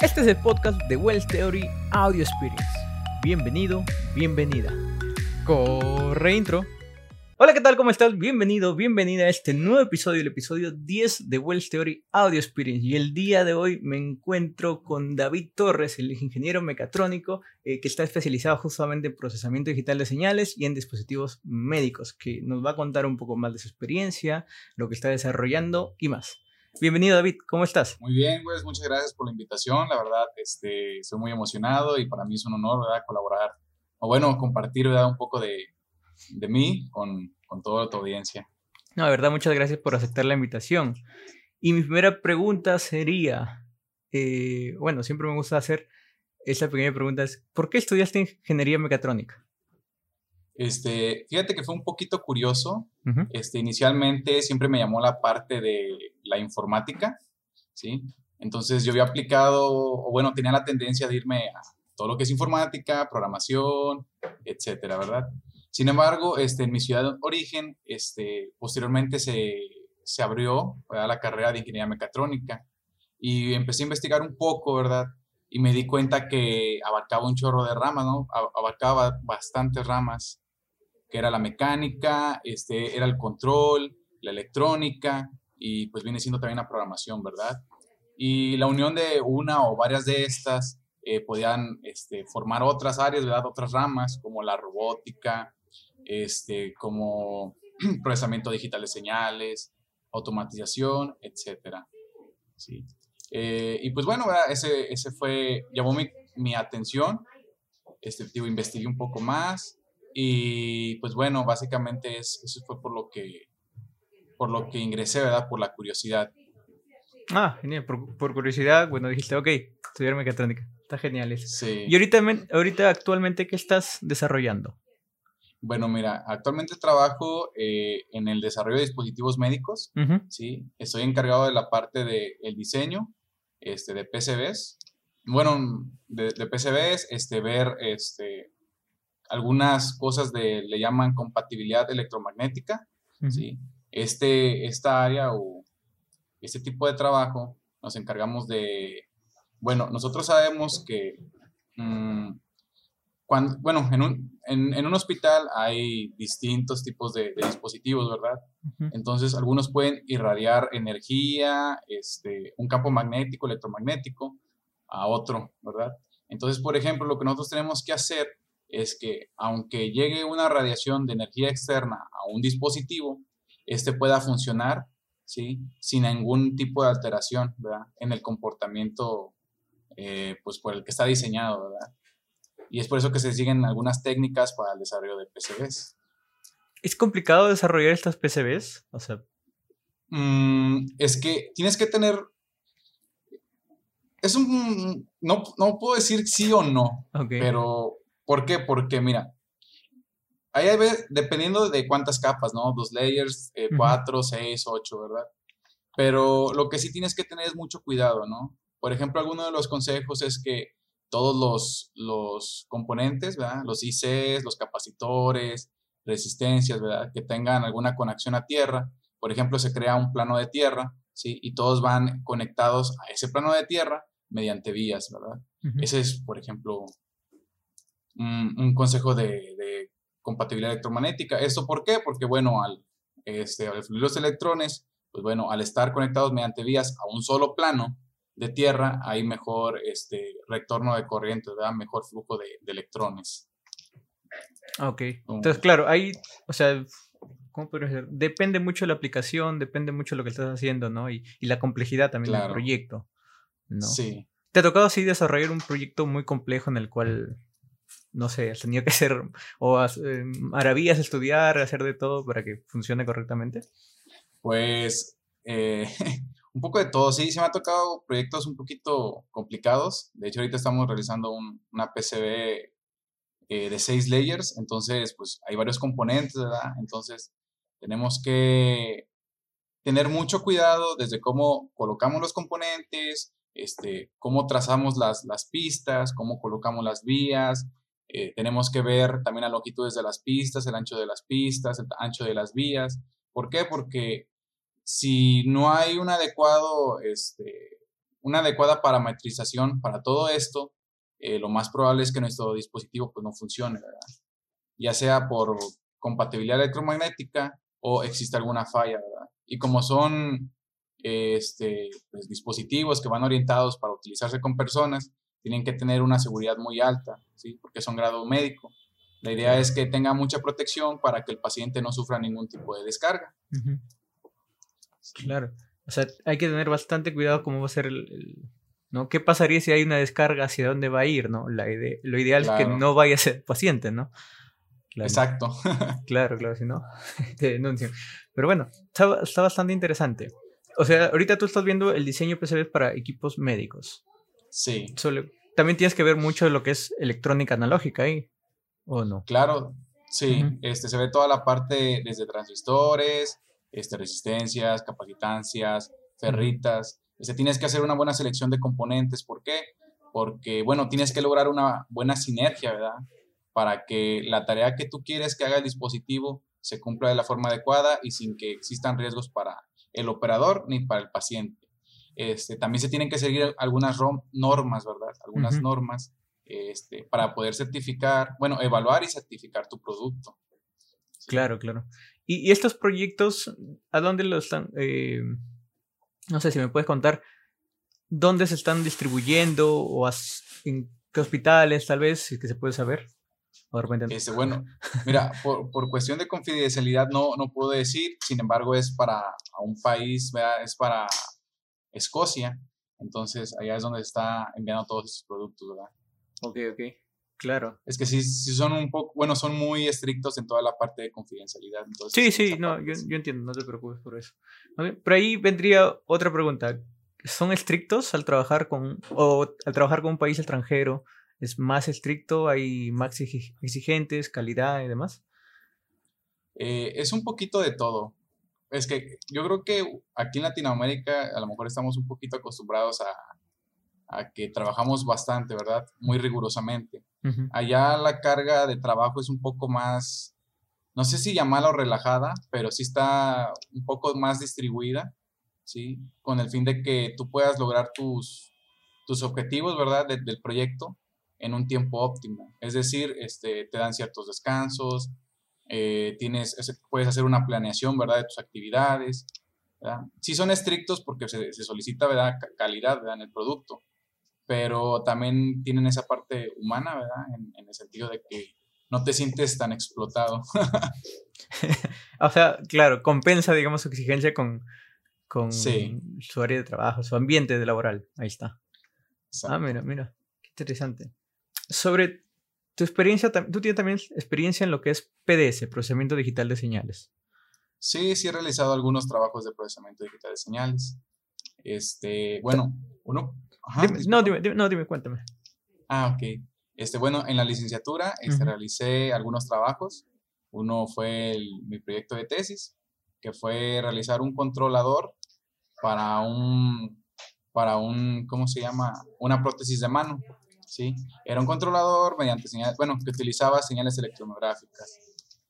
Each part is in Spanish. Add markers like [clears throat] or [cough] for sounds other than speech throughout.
Este es el podcast de Wells Theory Audio Experience. Bienvenido, bienvenida. Corre intro. Hola, ¿qué tal? ¿Cómo estás? Bienvenido, bienvenida a este nuevo episodio, el episodio 10 de Wells Theory Audio Experience. Y el día de hoy me encuentro con David Torres, el ingeniero mecatrónico eh, que está especializado justamente en procesamiento digital de señales y en dispositivos médicos, que nos va a contar un poco más de su experiencia, lo que está desarrollando y más. Bienvenido David, ¿cómo estás? Muy bien, pues muchas gracias por la invitación. La verdad, este, estoy muy emocionado y para mí es un honor, ¿verdad? Colaborar o bueno, compartir, ¿verdad? Un poco de, de mí con, con toda tu audiencia. No, de verdad, muchas gracias por aceptar la invitación. Y mi primera pregunta sería, eh, bueno, siempre me gusta hacer esa pequeña pregunta, es, ¿por qué estudiaste ingeniería mecatrónica? Este, fíjate que fue un poquito curioso. este, inicialmente siempre me llamó la parte de la informática, ¿sí? Entonces yo había aplicado, o bueno, tenía la tendencia de irme a todo lo que es informática, programación, etcétera, ¿verdad? Sin embargo, este, en mi ciudad de origen, este, posteriormente se, se abrió la carrera de ingeniería mecatrónica y empecé a investigar un poco, ¿verdad? Y me di cuenta que abarcaba un chorro de ramas, ¿no? Abarcaba bastantes ramas que era la mecánica, este, era el control, la electrónica y pues viene siendo también la programación, ¿verdad? Y la unión de una o varias de estas eh, podían este, formar otras áreas, ¿verdad? Otras ramas como la robótica, este, como [clears throat] procesamiento digital de señales, automatización, etcétera. Sí. Eh, y pues bueno, ese, ese fue, llamó mi, mi atención, este, digo, investigué un poco más, y pues bueno, básicamente es, eso fue por lo que por lo que ingresé, ¿verdad? Por la curiosidad. Ah, genial. Por, curiosidad, bueno, dijiste, ok, estudiar mecatrónica. Está genial eso. Sí. Y ahorita, ahorita actualmente, ¿qué estás desarrollando? Bueno, mira, actualmente trabajo eh, en el desarrollo de dispositivos médicos, ¿sí? Estoy encargado de la parte del el diseño este, de PCBs. Bueno, de, de PCBs, este, ver este, algunas cosas de, le llaman compatibilidad electromagnética, ¿sí? Este, esta área o este tipo de trabajo nos encargamos de, bueno, nosotros sabemos que, mm, cuando, bueno, en un, en, un, hospital hay distintos tipos de, dispositivos, ¿verdad? Entonces, algunos pueden irradiar energía, este, un campo magnético, electromagnético, a otro, ¿verdad? Entonces, por ejemplo, lo que nosotros tenemos que hacer es que aunque llegue una radiación de energía externa a un dispositivo, este pueda funcionar ¿sí? sin ningún tipo de alteración ¿verdad? en el comportamiento eh, pues por el que está diseñado. ¿verdad? Y es por eso que se siguen algunas técnicas para el desarrollo de PCBs. ¿Es complicado desarrollar estas PCBs? O sea... Mm, es que tienes que tener... Es un... No, no puedo decir sí o no, pero ¿Por qué? Porque, mira, ahí hay, dependiendo de cuántas capas, ¿no? Dos layers, eh, cuatro, seis, ocho, ¿verdad? Pero lo que sí tienes que tener es mucho cuidado, ¿no? Por ejemplo, alguno de los consejos es que todos los, los componentes, ¿verdad? Los ICs, los capacitores, resistencias, ¿verdad? Que tengan alguna conexión a tierra. Por ejemplo, se crea un plano de tierra, ¿sí? Y todos van conectados a ese plano de tierra mediante vías, ¿verdad? Ese es, por ejemplo, un, consejo de, compatibilidad electromagnética. ¿Esto por qué? Porque, bueno, al, este, al fluir los electrones, pues bueno, al estar conectados mediante vías a un solo plano de tierra, hay mejor este, retorno de corriente, da mejor flujo de, electrones. Ok. Entonces, claro, hay, o sea, ¿cómo podría ser? Depende mucho de la aplicación, depende mucho de lo que estás haciendo, ¿no? Y, la complejidad también del proyecto, ¿no? Sí. ¿Te ha tocado así desarrollar un proyecto muy complejo en el cual no sé, tenido que hacer o eh, maravillas, estudiar, hacer de todo para que funcione correctamente? Pues eh, [laughs] un poco de todo, sí, se me ha tocado proyectos un poquito complicados. De hecho, ahorita estamos realizando una PCB eh, de seis layers, entonces, pues hay varios componentes, ¿verdad? Entonces, tenemos que tener mucho cuidado desde cómo colocamos los componentes, este, cómo trazamos las, las pistas, cómo colocamos las vías, eh, tenemos que ver también las longitudes de las pistas, el ancho de las pistas, el ancho de las vías. ¿Por qué? Porque si no hay un adecuado este, una adecuada parametrización para todo esto, eh, lo más probable es que nuestro dispositivo pues, no funcione, ¿verdad? ya sea por compatibilidad electromagnética o existe alguna falla. ¿verdad? Y como son este, pues, dispositivos que van orientados para utilizarse con personas, tienen que tener una seguridad muy alta, ¿sí? porque son grado médico. La idea es que tenga mucha protección para que el paciente no sufra ningún tipo de descarga. Claro. O sea, hay que tener bastante cuidado cómo va a ser el, ¿no? ¿Qué pasaría si hay una descarga hacia dónde va a ir, ¿no? La lo ideal es que no vaya a ser paciente, ¿no? Exacto. [laughs] claro, claro, si no, [laughs] te denuncian. Pero bueno, está, está, bastante interesante. O sea, ahorita tú estás viendo el diseño PCB para equipos médicos. Sí. También tienes que ver mucho de lo que es electrónica analógica ahí, ¿o no? Claro, sí. este, se ve toda la parte desde transistores, este, resistencias, capacitancias, ferritas. Este, tienes que hacer una buena selección de componentes. ¿Por qué? Porque, bueno, tienes que lograr una buena sinergia, ¿verdad? Para que la tarea que tú quieres que haga el dispositivo se cumpla de la forma adecuada y sin que existan riesgos para el operador ni para el paciente. Este, también se tienen que seguir algunas normas, ¿verdad? Algunas normas este, para poder certificar, bueno, evaluar y certificar tu producto. Claro, claro. ¿Y, estos proyectos, a dónde los están? Eh, no sé si me puedes contar dónde se están distribuyendo o en qué hospitales, tal vez, si que se puede saber. Este, bueno, mira, por, por, cuestión de confidencialidad no, no puedo decir, sin embargo es para un país, ¿verdad? es para Escocia, entonces allá es donde está enviando todos estos productos, ¿verdad? Ok, ok, claro. Es que sí, sí son un poco, bueno, son muy estrictos en toda la parte de confidencialidad. sí, sí, no, yo, yo, entiendo, no te preocupes por eso. Pero ahí vendría otra pregunta. ¿Son estrictos al trabajar con, o al trabajar con un país extranjero? ¿Es más estricto? ¿Hay más exigentes, calidad y demás? Eh, es un poquito de todo. Es que yo creo que aquí en Latinoamérica a lo mejor estamos un poquito acostumbrados a, a que trabajamos bastante, ¿verdad? Muy rigurosamente. Allá la carga de trabajo es un poco más, no sé si llamarla o relajada, pero sí está un poco más distribuida, ¿sí? Con el fin de que tú puedas lograr tus, tus objetivos, ¿verdad? del proyecto en un tiempo óptimo. Es decir, este, te dan ciertos descansos, eh, tienes, puedes hacer una planeación, ¿verdad?, de tus actividades. ¿verdad? Sí son estrictos porque se, solicita, ¿verdad?, calidad, ¿verdad?, en el producto, pero también tienen esa parte humana, ¿verdad?, en, el sentido de que no te sientes tan explotado. [laughs] o sea, claro, compensa, digamos, su exigencia con, con su área de trabajo, su ambiente de laboral. Ahí está. Ah, mira, mira, qué interesante. Sobre tu experiencia, tú tienes también experiencia en lo que es PDS, procesamiento digital de señales. Sí, sí he realizado algunos trabajos de procesamiento digital de señales. Este, bueno, uno... no, dime, no, dime, cuéntame. Ah, ok. Este, bueno, en la licenciatura este, realicé algunos trabajos. Uno fue mi proyecto de tesis, que fue realizar un controlador para un, para un, ¿cómo se llama? Una prótesis de mano. ¿Sí? Era un controlador mediante señales, bueno, que utilizaba señales electromográficas.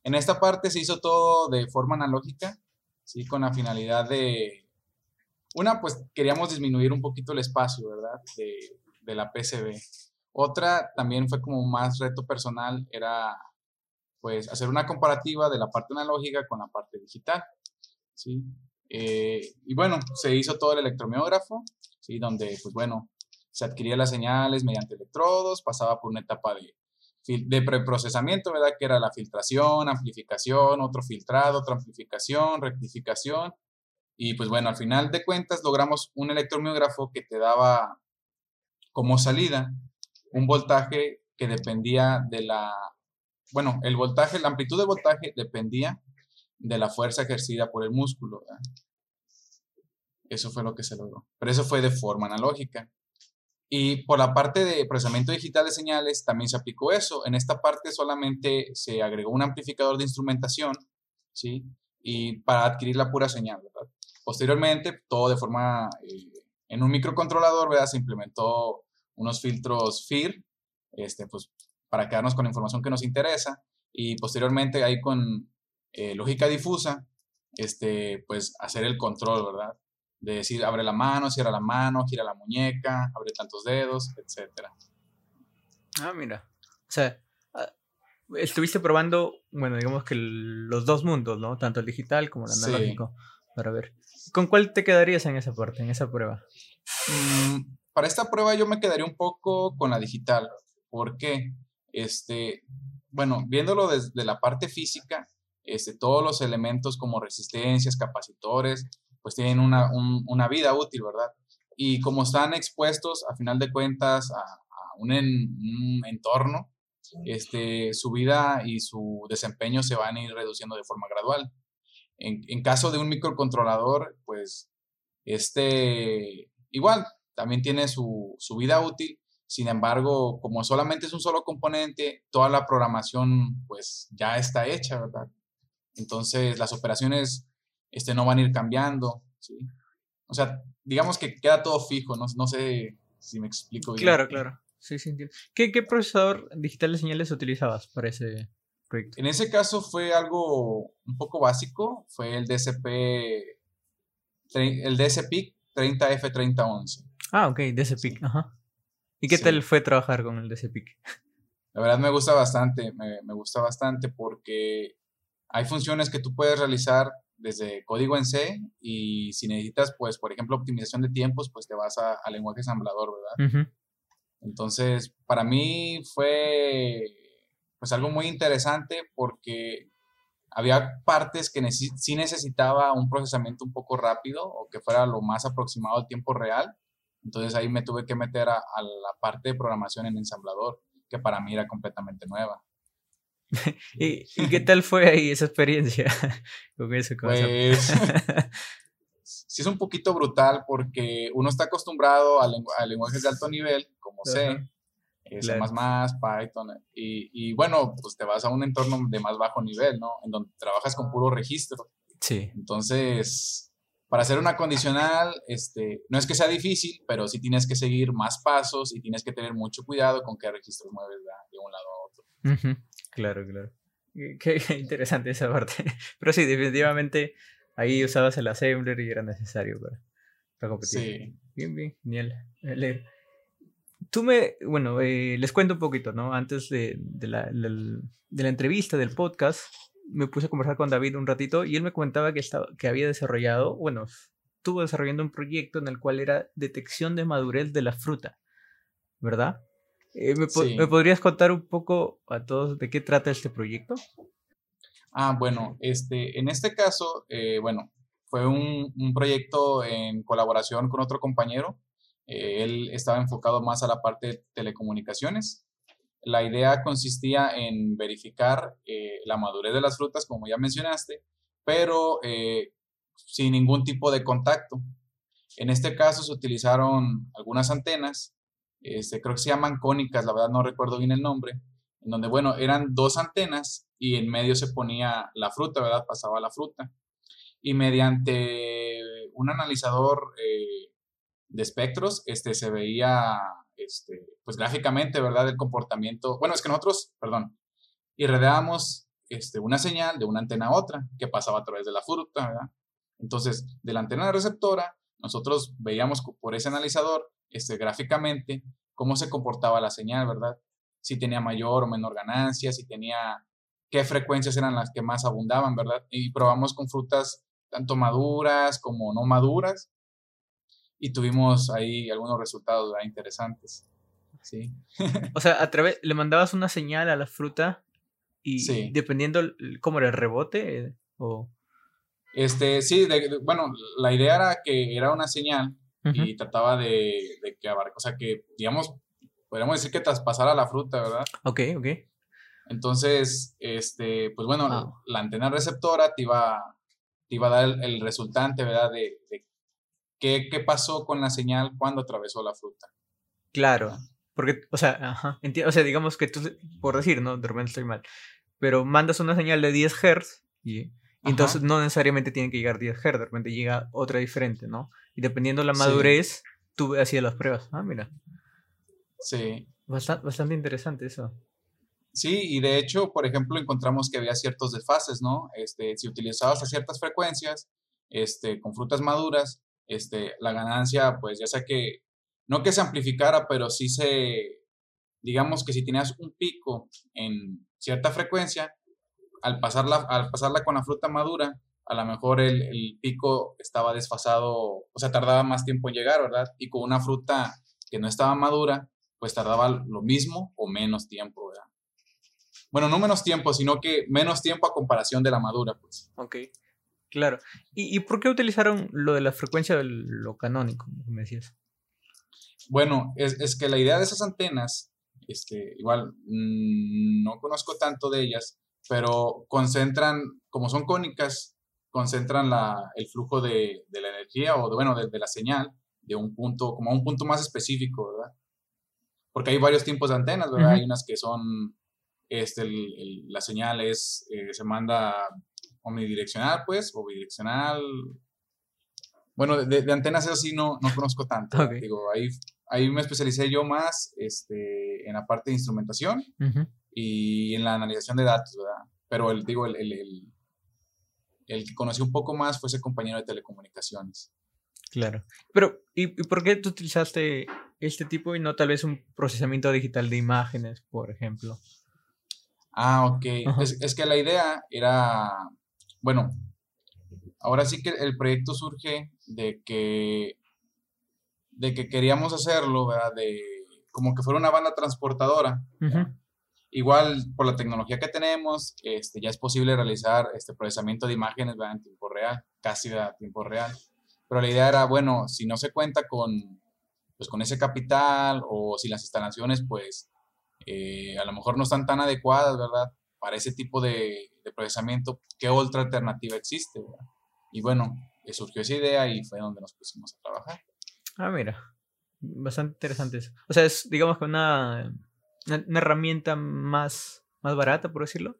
En esta parte se hizo todo de forma analógica, ¿sí? Con la finalidad de, una, pues queríamos disminuir un poquito el espacio, ¿verdad? De, de la PCB. Otra también fue como más reto personal, era pues hacer una comparativa de la parte analógica con la parte digital, ¿sí? Eh, y bueno, se hizo todo el electromiógrafo, ¿sí? Donde, pues bueno, se adquiría las señales mediante electrodos, pasaba por una etapa de, preprocesamiento, ¿verdad? Que era la filtración, amplificación, otro filtrado, otra amplificación, rectificación. Y pues bueno, al final de cuentas logramos un electromiógrafo que te daba como salida un voltaje que dependía de la, bueno, el voltaje, la amplitud de voltaje dependía de la fuerza ejercida por el músculo. ¿verdad? Eso fue lo que se logró. Pero eso fue de forma analógica. Y por la parte de procesamiento digital de señales también se aplicó eso. En esta parte solamente se agregó un amplificador de instrumentación, ¿sí? Y para adquirir la pura señal, ¿verdad? Posteriormente, todo de forma, eh, en un microcontrolador, ¿verdad? Se implementó unos filtros FIR, este, pues, para quedarnos con la información que nos interesa. Y posteriormente, ahí con eh, lógica difusa, este, pues, hacer el control, ¿verdad? De decir, abre la mano, cierra la mano, gira la muñeca, abre tantos dedos, etc. Ah, mira. O sea, ah, estuviste probando, bueno, digamos que los dos mundos, ¿no? Tanto el digital como el analógico. Para ver. ¿Con cuál te quedarías en esa parte, en esa prueba? Mm, para esta prueba yo me quedaría un poco con la digital. ¿Por qué? Este, bueno, viéndolo desde la parte física, este, todos los elementos como resistencias, capacitores, pues tienen una, una vida útil, ¿verdad? Y como están expuestos, a final de cuentas, a, un, un, entorno, este, su vida y su desempeño se van a ir reduciendo de forma gradual. En, en caso de un microcontrolador, pues, este, igual, también tiene su, su vida útil, sin embargo, como solamente es un solo componente, toda la programación pues ya está hecha, ¿verdad? Entonces las operaciones este, no van a ir cambiando, ¿sí? O sea, digamos que queda todo fijo, no, no sé si me explico bien. Claro, claro. Sí, sí, entiendo. ¿Qué, ¿Qué, procesador digital de señales utilizabas para ese proyecto? En ese caso fue algo un poco básico, fue el DSP, el DSP 30F3011. Ah, ok, DSP, ajá. ¿Y qué tal fue trabajar con el DSP? La verdad me gusta bastante, me, me gusta bastante porque hay funciones que tú puedes realizar desde código en C y si necesitas, pues, por ejemplo, optimización de tiempos, pues te vas al lenguaje ensamblador, ¿verdad? Entonces, para mí fue, pues, algo muy interesante porque había partes que sí necesitaba un procesamiento un poco rápido o que fuera lo más aproximado al tiempo real. Entonces ahí me tuve que meter a, a la parte de programación en ensamblador, que para mí era completamente nueva. [laughs] ¿Y, qué tal fue ahí esa experiencia [laughs] con eso? pues, [laughs] sí es un poquito brutal porque uno está acostumbrado a, lenguajes de alto nivel, como C, eh, C++, Python, y, y, bueno, pues te vas a un entorno de más bajo nivel, ¿no? En donde trabajas con puro registro. Sí. Entonces, para hacer una condicional, este, no es que sea difícil, pero sí tienes que seguir más pasos y tienes que tener mucho cuidado con qué registros mueves de un lado a otro. Claro, claro. Qué [laughs] interesante esa parte. [laughs] Pero sí, definitivamente ahí usabas el assembler y era necesario para, competir. Sí. Bien, bien, genial. Eh, tú me, bueno, eh, les cuento un poquito, ¿no? Antes de, la, de la entrevista, del podcast, me puse a conversar con David un ratito y él me comentaba que, estaba, que había desarrollado, bueno, estuvo desarrollando un proyecto en el cual era detección de madurez de la fruta, ¿verdad? Eh, ¿me, podrías contar un poco a todos de qué trata este proyecto? Ah, bueno, este, en este caso, eh, bueno, fue un, un, proyecto en colaboración con otro compañero. Eh, él estaba enfocado más a la parte de telecomunicaciones. La idea consistía en verificar la madurez de las frutas, como ya mencionaste, pero sin ningún tipo de contacto. En este caso se utilizaron algunas antenas este, creo que se llaman cónicas, la verdad no recuerdo bien el nombre, en donde, bueno, eran dos antenas y en medio se ponía la fruta, ¿verdad? Pasaba la fruta. Y mediante un analizador eh, de espectros, este, se veía, este, pues gráficamente, ¿verdad? El comportamiento. Bueno, es que nosotros, perdón, irradiábamos este, una señal de una antena a otra que pasaba a través de la fruta, ¿verdad? Entonces, de la antena receptora, nosotros veíamos por ese analizador este, gráficamente cómo se comportaba la señal, ¿verdad? Si tenía mayor o menor ganancia, si tenía qué frecuencias eran las que más abundaban, ¿verdad? Y probamos con frutas tanto maduras como no maduras y tuvimos ahí algunos resultados interesantes. Sí. [laughs] o sea, a través le mandabas una señal a la fruta y dependiendo cómo era el rebote o este sí, bueno, la idea era que era una señal y trataba de, que abarca, o sea, que, digamos, podríamos decir que traspasara la fruta, ¿verdad? Ok, ok. Entonces, este, pues bueno, ah. la antena receptora te iba, te iba a dar el, resultante, ¿verdad? De, qué, qué, pasó con la señal cuando atravesó la fruta. Claro, porque, o sea, ajá, o sea, digamos que tú, por decir, ¿no? De repente estoy mal, pero mandas una señal de 10 Hz y entonces no necesariamente tiene que llegar 10 Hz, de repente llega otra diferente, ¿no? Y dependiendo de la madurez, tú hacías las pruebas. Ah, mira. Sí. Bastante, bastante interesante eso. Sí, y de hecho, por ejemplo, encontramos que había ciertos desfases, ¿no? Este, si utilizabas a ciertas frecuencias, este, con frutas maduras, este, la ganancia, pues ya sea que, no que se amplificara, pero sí se, digamos que si tenías un pico en cierta frecuencia, al pasarla, al pasarla con la fruta madura, a lo mejor el, el, pico estaba desfasado, o sea, tardaba más tiempo en llegar, ¿verdad? Y con una fruta que no estaba madura, pues tardaba lo mismo o menos tiempo, ¿verdad? Bueno, no menos tiempo, sino que menos tiempo a comparación de la madura, pues. Ok, claro. ¿Y, y por qué utilizaron lo de la frecuencia de lo canónico, como me decías? Bueno, es, es que la idea de esas antenas, este, igual, mmm, no conozco tanto de ellas, pero concentran, como son cónicas, concentran la, el flujo de, de, la energía o de, bueno, de, de, la señal de un punto, como a un punto más específico, ¿verdad? Porque hay varios tipos de antenas, ¿verdad? Uh -huh. Hay unas que son, este, el, el, la señal es, eh, se manda omnidireccional, pues, o bidireccional. Bueno, de, antenas eso sí no, no conozco tanto. Okay. Digo, ahí, ahí me especialicé yo más este, en la parte de instrumentación uh -huh. Y en la analización de datos, ¿verdad? Pero el, digo, el, el el que conocí un poco más fue ese compañero de telecomunicaciones. Claro. Pero, ¿y, ¿y, por qué tú utilizaste este tipo y no tal vez un procesamiento digital de imágenes, por ejemplo? Ah, ok. Uh -huh. es, es, que la idea era, bueno, ahora sí que el proyecto surge de que, de que queríamos hacerlo, ¿verdad? De como que fuera una banda transportadora. Uh -huh. Igual, por la tecnología que tenemos, este, ya es posible realizar este procesamiento de imágenes ¿verdad? en tiempo real, casi a tiempo real. Pero la idea era, bueno, si no se cuenta con, pues, con ese capital o si las instalaciones, pues, eh, a lo mejor no están tan adecuadas, ¿verdad? Para ese tipo de, de procesamiento, ¿qué otra alternativa existe? ¿verdad? Y bueno, surgió esa idea y fue donde nos pusimos a trabajar. Ah, mira, bastante interesante eso. O sea, es, digamos que una una, una, herramienta más, más barata, por decirlo.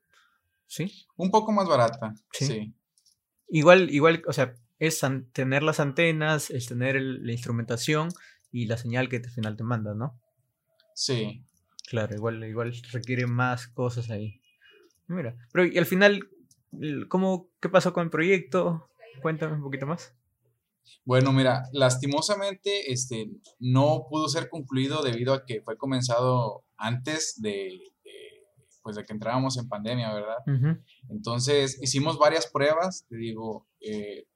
¿Sí? Un poco más barata, sí. sí. Igual, igual, o sea, es tener las antenas, es tener el, la instrumentación y la señal que al final te manda, ¿no? Sí. Claro, igual, igual requiere más cosas ahí. Mira, pero y al final, ¿cómo, ¿qué pasó con el proyecto? Cuéntame un poquito más. Bueno, mira, lastimosamente este, no pudo ser concluido debido a que fue comenzado antes de, de pues de que entrábamos en pandemia, ¿verdad? Uh -huh. Entonces hicimos varias pruebas, te digo, eh,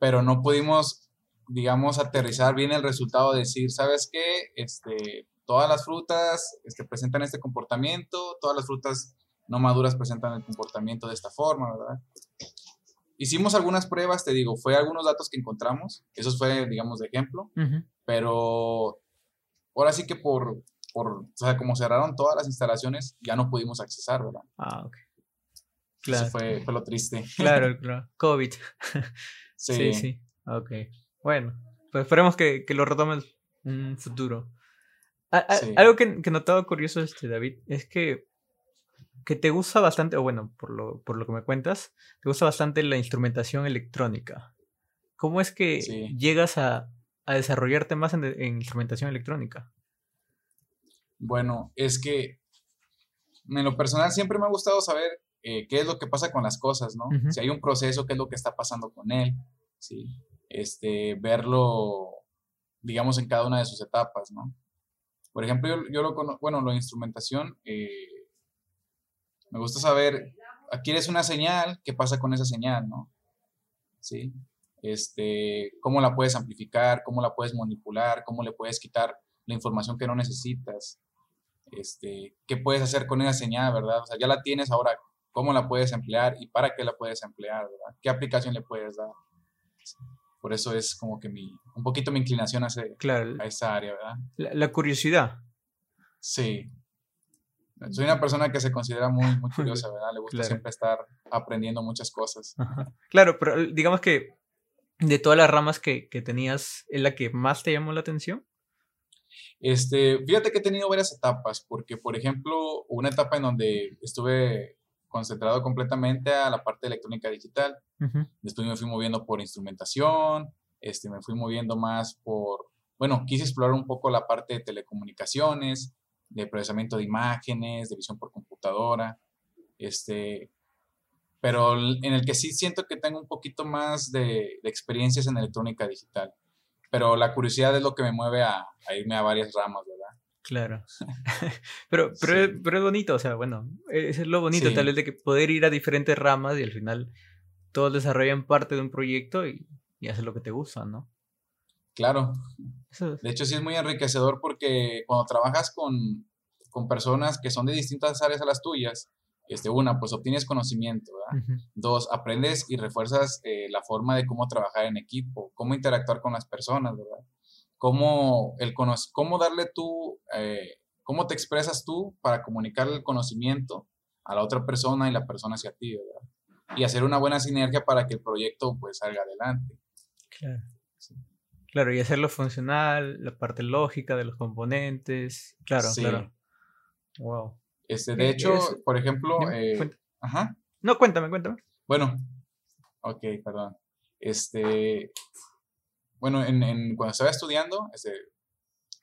pero no pudimos, digamos, aterrizar bien el resultado, de decir, ¿sabes qué? Este, todas las frutas este, presentan este comportamiento, todas las frutas no maduras presentan el comportamiento de esta forma, ¿verdad? Hicimos algunas pruebas, te digo, fue algunos datos que encontramos, esos fue, digamos, de ejemplo, uh -huh. pero ahora sí que por, por, o sea, como cerraron todas las instalaciones, ya no pudimos accesar, ¿verdad? Ah, ok. Claro. Eso fue, fue lo triste. Claro, [laughs] claro. COVID. [laughs] sí. sí, sí. Ok. Bueno, pues esperemos que, que lo retomen en un futuro. A, a, sí. Algo que, que notaba curioso, este, David, es que que te gusta bastante, o bueno, por lo, por lo que me cuentas, te gusta bastante la instrumentación electrónica. ¿Cómo es que sí. llegas a, a, desarrollarte más en, en, instrumentación electrónica? Bueno, es que en lo personal siempre me ha gustado saber eh, qué es lo que pasa con las cosas, ¿no? Uh -huh. Si hay un proceso, qué es lo que está pasando con él, ¿sí? Este, verlo, digamos, en cada una de sus etapas, ¿no? Por ejemplo, yo, yo lo conozco, bueno, la instrumentación... Eh, me gusta saber, adquieres una señal, ¿qué pasa con esa señal, no? ¿Sí? Este, cómo la puedes amplificar, cómo la puedes manipular, cómo le puedes quitar la información que no necesitas, este, qué puedes hacer con esa señal, ¿verdad? O sea, ya la tienes ahora, ¿cómo la puedes emplear y para qué la puedes emplear, ¿verdad? ¿Qué aplicación le puedes dar? Por eso es como que mi, un poquito mi inclinación a, ese, claro, a esa área, ¿verdad? La, la curiosidad. Sí, soy una persona que se considera muy, muy curiosa, ¿verdad? Le gusta claro. siempre estar aprendiendo muchas cosas. Ajá. Claro, pero eh, digamos que de todas las ramas que, que, tenías, ¿es la que más te llamó la atención? Este, fíjate que he tenido varias etapas, porque por ejemplo, una etapa en donde estuve concentrado completamente a la parte de electrónica digital. Uh -huh. Después me fui moviendo por instrumentación, este, me fui moviendo más por, bueno, quise explorar un poco la parte de telecomunicaciones, de procesamiento de imágenes, de visión por computadora, este, pero en el que sí siento que tengo un poquito más de, de experiencias en electrónica digital. pero la curiosidad es lo que me mueve a, irme a varias ramas, ¿verdad? Claro. [laughs] pero, pero, pero, es bonito, o sea, bueno, es lo bonito tal vez de que poder ir a diferentes ramas y al final todos desarrollan parte de un proyecto y, y hacen lo que te gusta, ¿no? Claro. De hecho, sí es muy enriquecedor porque cuando trabajas con, con personas que son de distintas áreas a las tuyas, este, una, pues obtienes conocimiento, ¿verdad? Dos, aprendes y refuerzas eh, la forma de cómo trabajar en equipo, cómo interactuar con las personas, ¿verdad? Cómo, el cómo darle tú, eh, cómo te expresas tú para comunicar el conocimiento a la otra persona y la persona hacia ti, ¿verdad? Y hacer una buena sinergia para que el proyecto pues salga adelante. Claro. Claro, y hacerlo funcional, la parte lógica de los componentes. Claro, claro. Wow. Este, de hecho, por ejemplo, eh, ajá. No, cuéntame, cuéntame. Bueno, ok, perdón. Este, bueno, en, cuando estaba estudiando, este,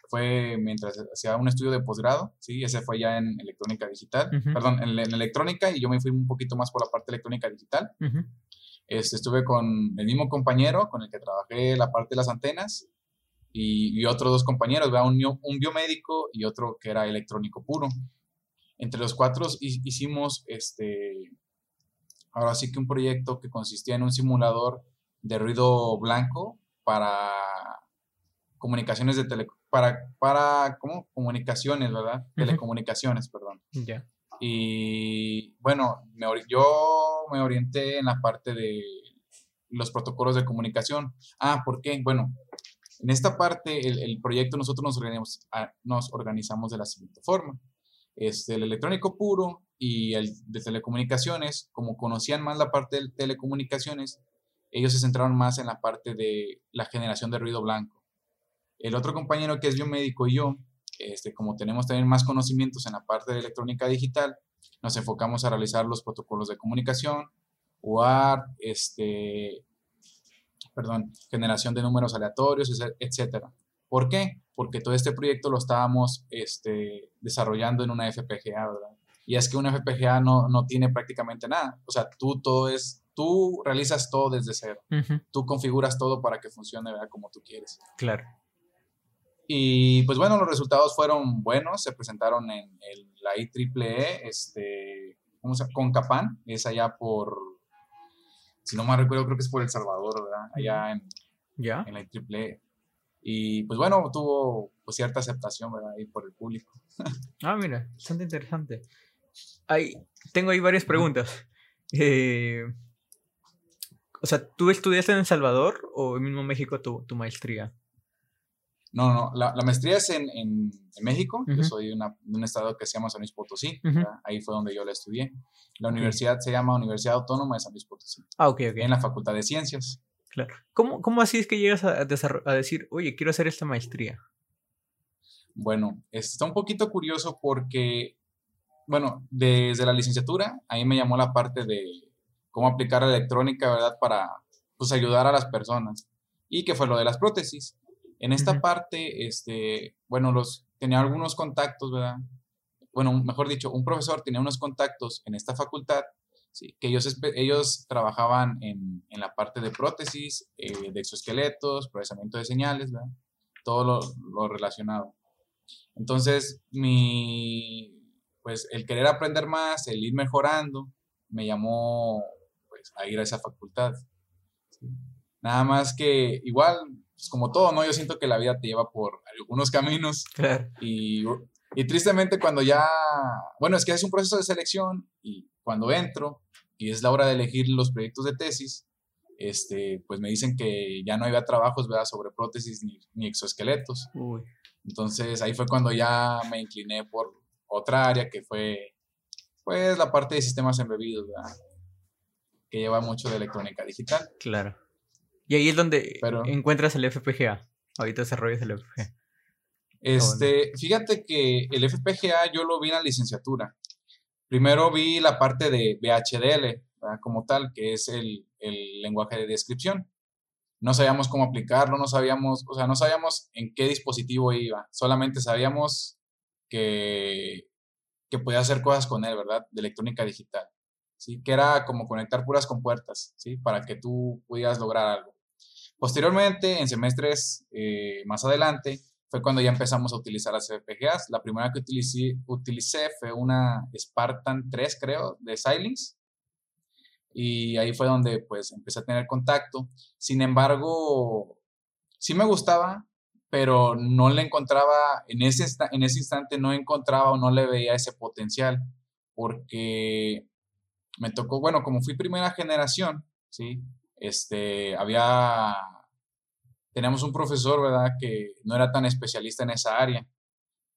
fue mientras hacía un estudio de posgrado, sí, ese fue ya en electrónica digital, perdón, en, electrónica y yo me fui un poquito más por la parte electrónica digital. Este, estuve con el mismo compañero con el que trabajé la parte de las antenas y, otros dos compañeros, un, un biomédico y otro que era electrónico puro. Entre los cuatro hicimos este, ahora sí que un proyecto que consistía en un simulador de ruido blanco para comunicaciones de tele, para, para ¿cómo? comunicaciones, ¿verdad? Telecomunicaciones, perdón. Ya. Y bueno, me, yo me orienté en la parte de los protocolos de comunicación. Ah, ¿por qué? Bueno, en esta parte, el, el proyecto nosotros nos organizamos, ah, nos organizamos de la siguiente forma este, el electrónico puro y el de telecomunicaciones, como conocían más la parte de telecomunicaciones, ellos se centraron más en la parte de la generación de ruido blanco. El otro compañero que es biomédico y yo, este, como tenemos también más conocimientos en la parte de electrónica digital, nos enfocamos a realizar los protocolos de comunicación, UAR, este, perdón, generación de números aleatorios, etcétera. ¿Por qué? Porque todo este proyecto lo estábamos este, desarrollando en una FPGA, ¿verdad? Y es que una FPGA no, no tiene prácticamente nada. O sea, tú todo es, tú realizas todo desde cero. Tú configuras todo para que funcione ¿verdad? como tú quieres. Claro. Y pues bueno, los resultados fueron buenos, se presentaron en el, la IEEE, este, ¿cómo se llama? Con Capán, es allá por, si no me recuerdo, creo que es por El Salvador, ¿verdad? Allá en, ¿Ya? en la IEEE. Y pues bueno, tuvo pues, cierta aceptación, ¿verdad? Ahí por el público. [laughs] ah, mira, bastante interesante. Hay, tengo ahí varias preguntas. Eh, o sea, ¿tú estudiaste en El Salvador o en mismo México tu, tu maestría? No, no, la, la maestría es en, en, México. Yo soy de, un estado que se llama San Luis Potosí. Ahí fue donde yo la estudié. La universidad se llama Universidad Autónoma de San Luis Potosí. Ah, ok, ok. En la Facultad de Ciencias. Claro. ¿Cómo, cómo así es que llegas a, a decir, oye, quiero hacer esta maestría? Bueno, está un poquito curioso porque, bueno, desde la licenciatura, ahí me llamó la parte de cómo aplicar la electrónica, ¿verdad? Para, pues, ayudar a las personas. Y que fue lo de las prótesis. En esta parte, este, bueno, los, tenía algunos contactos, ¿verdad? Bueno, mejor dicho, un profesor tenía unos contactos en esta facultad Sí, que ellos, ellos trabajaban en, en la parte de prótesis, eh, de exoesqueletos, procesamiento de señales, ¿verdad? todo lo, lo, relacionado. Entonces, mi, pues el querer aprender más, el ir mejorando, me llamó pues, a ir a esa facultad. Nada más que igual, pues, como todo, ¿no? Yo siento que la vida te lleva por algunos caminos. Y, y tristemente cuando ya, bueno, es que es un proceso de selección y cuando entro y es la hora de elegir los proyectos de tesis, este, pues me dicen que ya no había trabajos ¿verdad? sobre prótesis ni, ni exoesqueletos. Entonces ahí fue cuando ya me incliné por otra área que fue pues la parte de sistemas embebidos, ¿verdad? que lleva mucho de electrónica digital. Claro. Y ahí es donde encuentras el FPGA. Ahorita desarrollas el FPGA. Este, fíjate que el FPGA yo lo vi en la licenciatura. Primero vi la parte de VHDL, como tal, que es el, lenguaje de descripción. No sabíamos cómo aplicarlo, no sabíamos, o sea, no sabíamos en qué dispositivo iba, solamente sabíamos que, que podía hacer cosas con él, ¿verdad? De electrónica digital, ¿sí? Que era como conectar puras compuertas, ¿sí? Para que tú pudieras lograr algo. Posteriormente, en semestres eh, más adelante, fue cuando ya empezamos a utilizar las FPGAs. La primera que utilicé, fue una Spartan 3, creo, de Xilinx. Y ahí fue donde pues empecé a tener contacto. Sin embargo, sí me gustaba, pero no le encontraba, en ese, en ese instante no encontraba o no le veía ese potencial, porque me tocó, bueno, como fui primera generación, ¿sí? Este, había, teníamos un profesor, ¿verdad?, que no era tan especialista en esa área,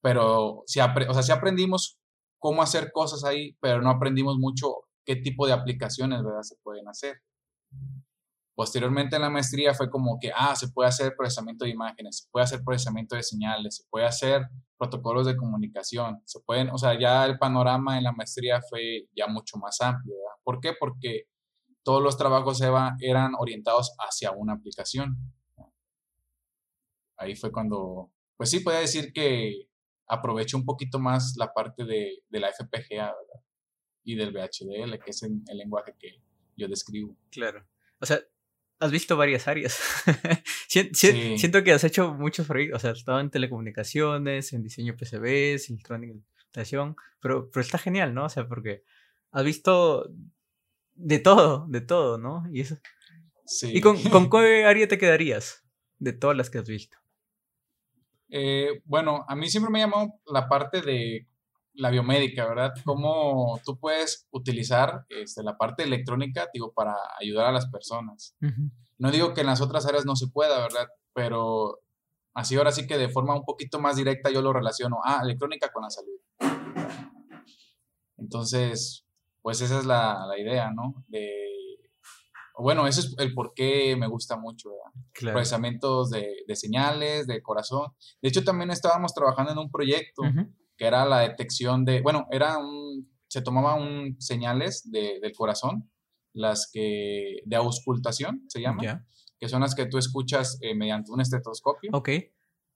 pero sí, o sea, sí aprendimos cómo hacer cosas ahí, pero no aprendimos mucho qué tipo de aplicaciones, ¿verdad?, se pueden hacer. Posteriormente en la maestría fue como que, ah, se puede hacer procesamiento de imágenes, se puede hacer procesamiento de señales, se puede hacer protocolos de comunicación, se pueden, o sea, ya el panorama en la maestría fue ya mucho más amplio, ¿verdad? ¿Por qué? Porque todos los trabajos eran orientados hacia una aplicación. Ahí fue cuando, pues sí, podía decir que aprovecho un poquito más la parte de, la FPGA, ¿verdad? Y del VHDL, que es el lenguaje que yo describo. Claro. O sea, has visto varias áreas. [laughs] Siento que has hecho muchos proyectos, o sea, has estado en telecomunicaciones, en diseño PCBs, electrónica, pero, pero está genial, ¿no? O sea, porque has visto de todo, de todo, ¿no? Y eso. ¿Y con, con [laughs] qué área te quedarías de todas las que has visto? Eh, bueno, a mí siempre me llamó la parte de la biomédica, ¿verdad? Cómo tú puedes utilizar este, la parte electrónica, digo, para ayudar a las personas. No digo que en las otras áreas no se pueda, ¿verdad? Pero así ahora sí que de forma un poquito más directa yo lo relaciono, ah, electrónica con la salud. Entonces, pues esa es la, idea, ¿no? De, bueno, ese es el por qué me gusta mucho, ¿verdad? Procesamientos de, señales, de corazón. De hecho, también estábamos trabajando en un proyecto que era la detección de, bueno, era un, se tomaban señales de, del corazón, las que, de auscultación se llama, que son las que tú escuchas eh, mediante un estetoscopio. Ok,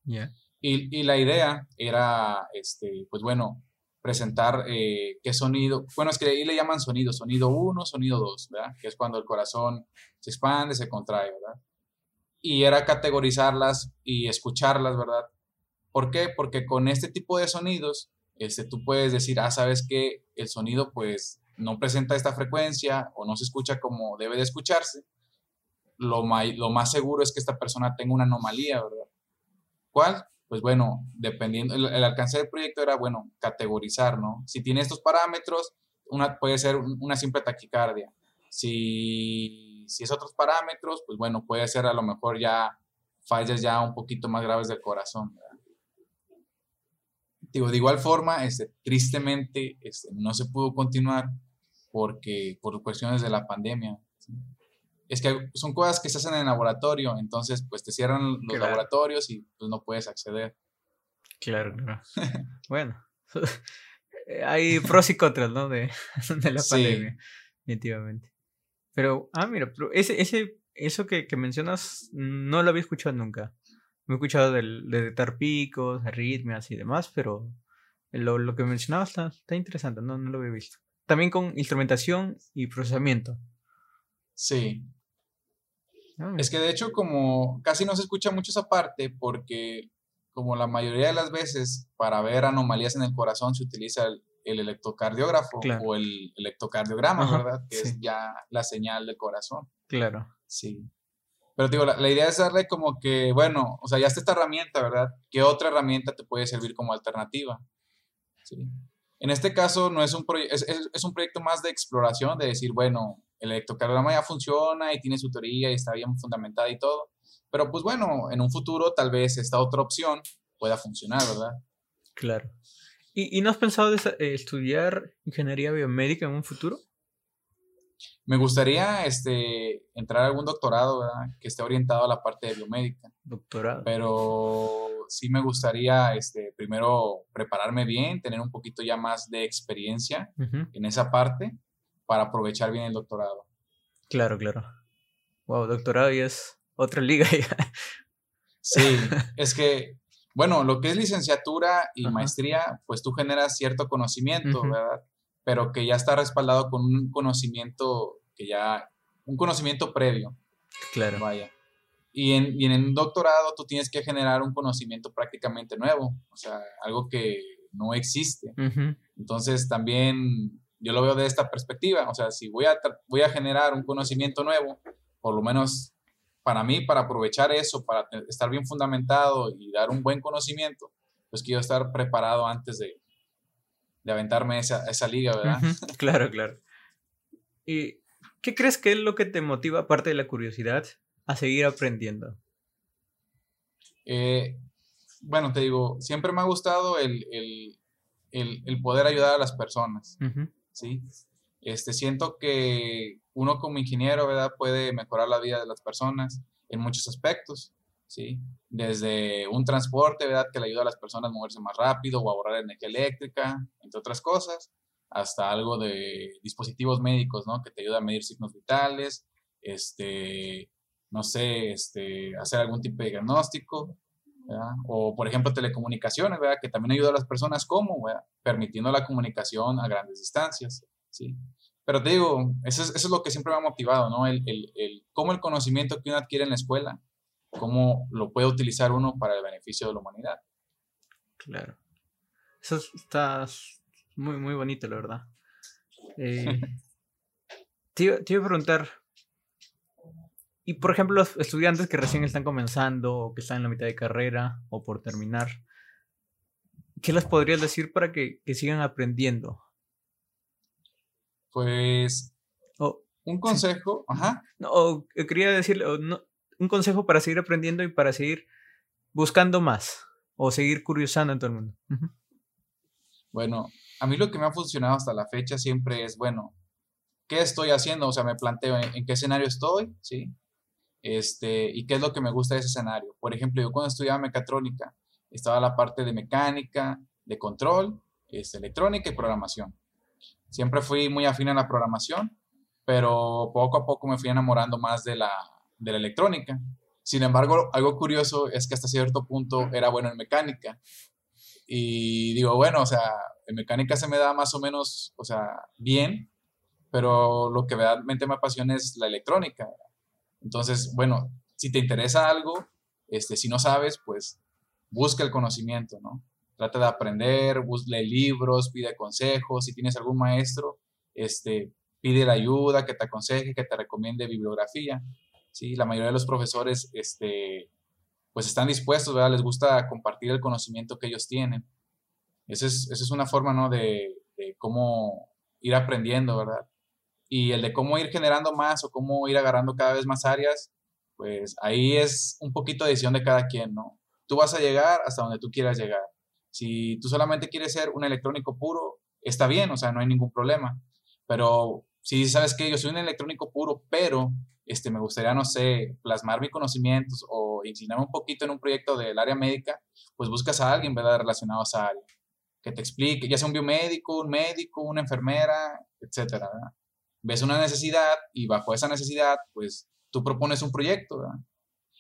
ya. Y, y, la idea era, este, pues bueno, presentar eh, qué sonido, bueno, es que ahí le llaman sonido, sonido 1, sonido 2, ¿verdad? Que es cuando el corazón se expande, se contrae, ¿verdad? Y era categorizarlas y escucharlas, ¿verdad? ¿Por qué? Porque con este tipo de sonidos, este, tú puedes decir, ah, sabes que el sonido pues no presenta esta frecuencia o no se escucha como debe de escucharse. Lo, lo más seguro es que esta persona tenga una anomalía, ¿verdad? ¿Cuál? Pues bueno, dependiendo, el, alcance del proyecto era, bueno, categorizar, ¿no? Si tiene estos parámetros, puede ser una simple taquicardia. Si, si es otros parámetros, pues bueno, puede ser a lo mejor ya fallas ya un poquito más graves del corazón, ¿verdad? Digo, de igual forma, este, tristemente este, no se pudo continuar porque por cuestiones de la pandemia. Es que son cosas que se hacen en laboratorio, entonces pues te cierran los laboratorios y pues no puedes acceder. Claro, [laughs] claro. bueno, [laughs] hay pros y contras, ¿no? De, [laughs] la pandemia, definitivamente. Pero, ah, mira, pero ese, ese, eso que, que mencionas no lo había escuchado nunca. Me he escuchado de, de detectar picos, arritmias y demás, pero lo, lo que mencionabas está, está interesante, no, no lo había visto. También con instrumentación y procesamiento. Sí. Ah, es que de hecho como casi no se escucha mucho esa parte porque como la mayoría de las veces para ver anomalías en el corazón se utiliza el, electrocardiógrafo o el electrocardiograma, ¿verdad? Que es ya la señal del corazón. Claro. Sí. Pero digo, la, idea es darle como que, bueno, o sea, ya está esta herramienta, ¿verdad? ¿Qué otra herramienta te puede servir como alternativa? ¿Sí? En este caso no es un, es, es, un proyecto más de exploración, de decir, bueno, el electrocardiograma ya funciona y tiene su teoría y está bien fundamentada y todo, pero pues bueno, en un futuro tal vez esta otra opción pueda funcionar, ¿verdad? Claro. ¿Y, y no has pensado de estudiar ingeniería biomédica en un futuro? Me gustaría este, entrar a algún doctorado que esté orientado a la parte de biomédica. Doctorado. Pero sí me gustaría este, primero prepararme bien, tener un poquito ya más de experiencia en esa parte para aprovechar bien el doctorado. Claro, claro. Wow, doctorado y es otra liga [laughs] Sí, es que, bueno, lo que es licenciatura y maestría, pues tú generas cierto conocimiento, ¿verdad? pero que ya está respaldado con un conocimiento que ya, un conocimiento previo. Claro. Vaya. Y en, y en un doctorado tú tienes que generar un conocimiento prácticamente nuevo, o sea, algo que no existe. Entonces también yo lo veo de esta perspectiva, o sea, si voy a, voy a generar un conocimiento nuevo, por lo menos para mí, para aprovechar eso, para estar bien fundamentado y dar un buen conocimiento, pues quiero estar preparado antes de, de aventarme esa, esa liga, ¿verdad? [laughs] claro, claro. ¿Y qué crees que es lo que te motiva, aparte de la curiosidad, a seguir aprendiendo? Eh, bueno, te digo, siempre me ha gustado el, el, el, poder ayudar a las personas, ¿sí? Este, siento que uno como ingeniero, ¿verdad? Puede mejorar la vida de las personas en muchos aspectos, ¿sí? Desde un transporte, ¿verdad? Que le ayuda a las personas a moverse más rápido o a ahorrar energía eléctrica, entre otras cosas, hasta algo de dispositivos médicos, ¿no? Que te ayuda a medir signos vitales, este, no sé, este, hacer algún tipo de diagnóstico, ¿verdad? O, por ejemplo, telecomunicaciones, ¿verdad? Que también ayuda a las personas como, ¿verdad? Permitiendo la comunicación a grandes distancias, ¿sí? Pero te digo, eso es, eso es lo que siempre me ha motivado, ¿no? El, el, el, cómo el conocimiento que uno adquiere en la escuela, cómo lo puede utilizar uno para el beneficio de la humanidad. Claro. Eso está muy, muy bonito, la verdad. Eh, [laughs] te, te, iba, a preguntar, y por ejemplo, los estudiantes que recién están comenzando o que están en la mitad de carrera o por terminar, ¿qué les podrías decir para que, que sigan aprendiendo? Pues un consejo, ajá. No, quería decirle, un consejo para seguir aprendiendo y para seguir buscando más o seguir curiosando en todo el mundo. Bueno, a mí lo que me ha funcionado hasta la fecha siempre es, bueno, ¿qué estoy haciendo? O sea, me planteo en, qué escenario estoy, ¿sí? Este, y qué es lo que me gusta de ese escenario. Por ejemplo, yo cuando estudiaba mecatrónica, estaba la parte de mecánica, de control, este, electrónica y programación. Siempre fui muy afín a la programación, pero poco a poco me fui enamorando más de la, de la electrónica. Sin embargo, algo curioso es que hasta cierto punto era bueno en mecánica. Y digo, bueno, o sea, en mecánica se me da más o menos, o sea, bien, pero lo que realmente me apasiona es la electrónica. Entonces, bueno, si te interesa algo, este, si no sabes, pues busca el conocimiento, ¿no? trata de aprender, lee libros, pide consejos, si tienes algún maestro, este, pide la ayuda, que te aconseje, que te recomiende bibliografía. ¿sí? La mayoría de los profesores este, pues están dispuestos, ¿verdad? les gusta compartir el conocimiento que ellos tienen. Esa es, es una forma ¿no? de, de cómo ir aprendiendo, ¿verdad? Y el de cómo ir generando más o cómo ir agarrando cada vez más áreas, pues ahí es un poquito de decisión de cada quien, ¿no? Tú vas a llegar hasta donde tú quieras llegar. Si tú solamente quieres ser un electrónico puro, está bien, o sea, no hay ningún problema. Pero si sabes que yo soy un electrónico puro, pero este, me gustaría, no sé, plasmar mis conocimientos o inclinarme un poquito en un proyecto del área médica, pues buscas a alguien, ¿verdad?, relacionado a esa área, que te explique, ya sea un biomédico, un médico, una enfermera, etcétera, ¿verdad? Ves una necesidad y bajo esa necesidad, pues tú propones un proyecto, ¿verdad?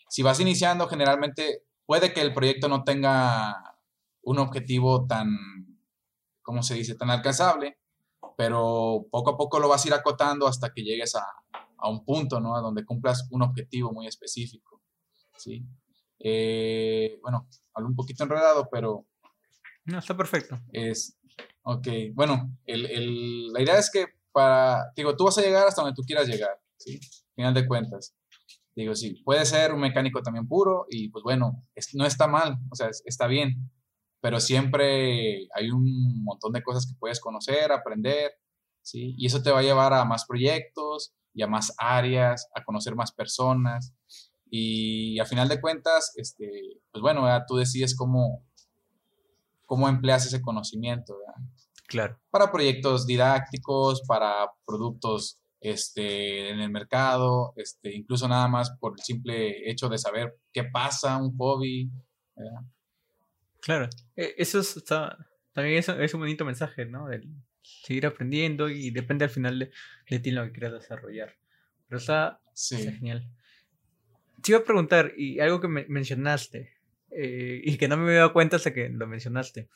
Si vas iniciando, generalmente puede que el proyecto no tenga un objetivo tan, ¿cómo se dice?, tan alcanzable, pero poco a poco lo vas a ir acotando hasta que llegues a, a un punto, ¿no? A donde cumplas un objetivo muy específico, ¿sí? Eh, bueno, hablo un poquito enredado, pero... No, está perfecto. Es, ok, bueno, el, el, la idea es que para, digo, tú vas a llegar hasta donde tú quieras llegar, ¿sí? Final de cuentas. Digo, sí, puede ser un mecánico también puro y pues bueno, no está mal, o sea, está bien, pero siempre hay un montón de cosas que puedes conocer, aprender, ¿sí? Y eso te va a llevar a más proyectos y a más áreas, a conocer más personas. Y a final de cuentas, este, pues bueno, tú decides cómo, cómo empleas ese conocimiento, ¿verdad? Claro. Para proyectos didácticos, para productos este, en el mercado, este, incluso nada más por el simple hecho de saber qué pasa, un hobby, ¿verdad? Claro, e, eso está, también es, es, un bonito mensaje, ¿no? De seguir aprendiendo y depende al final de, de ti lo que quieras desarrollar. Pero está, genial. Te iba a preguntar, y algo que me mencionaste, eh, y que no me había dado cuenta hasta que lo mencionaste.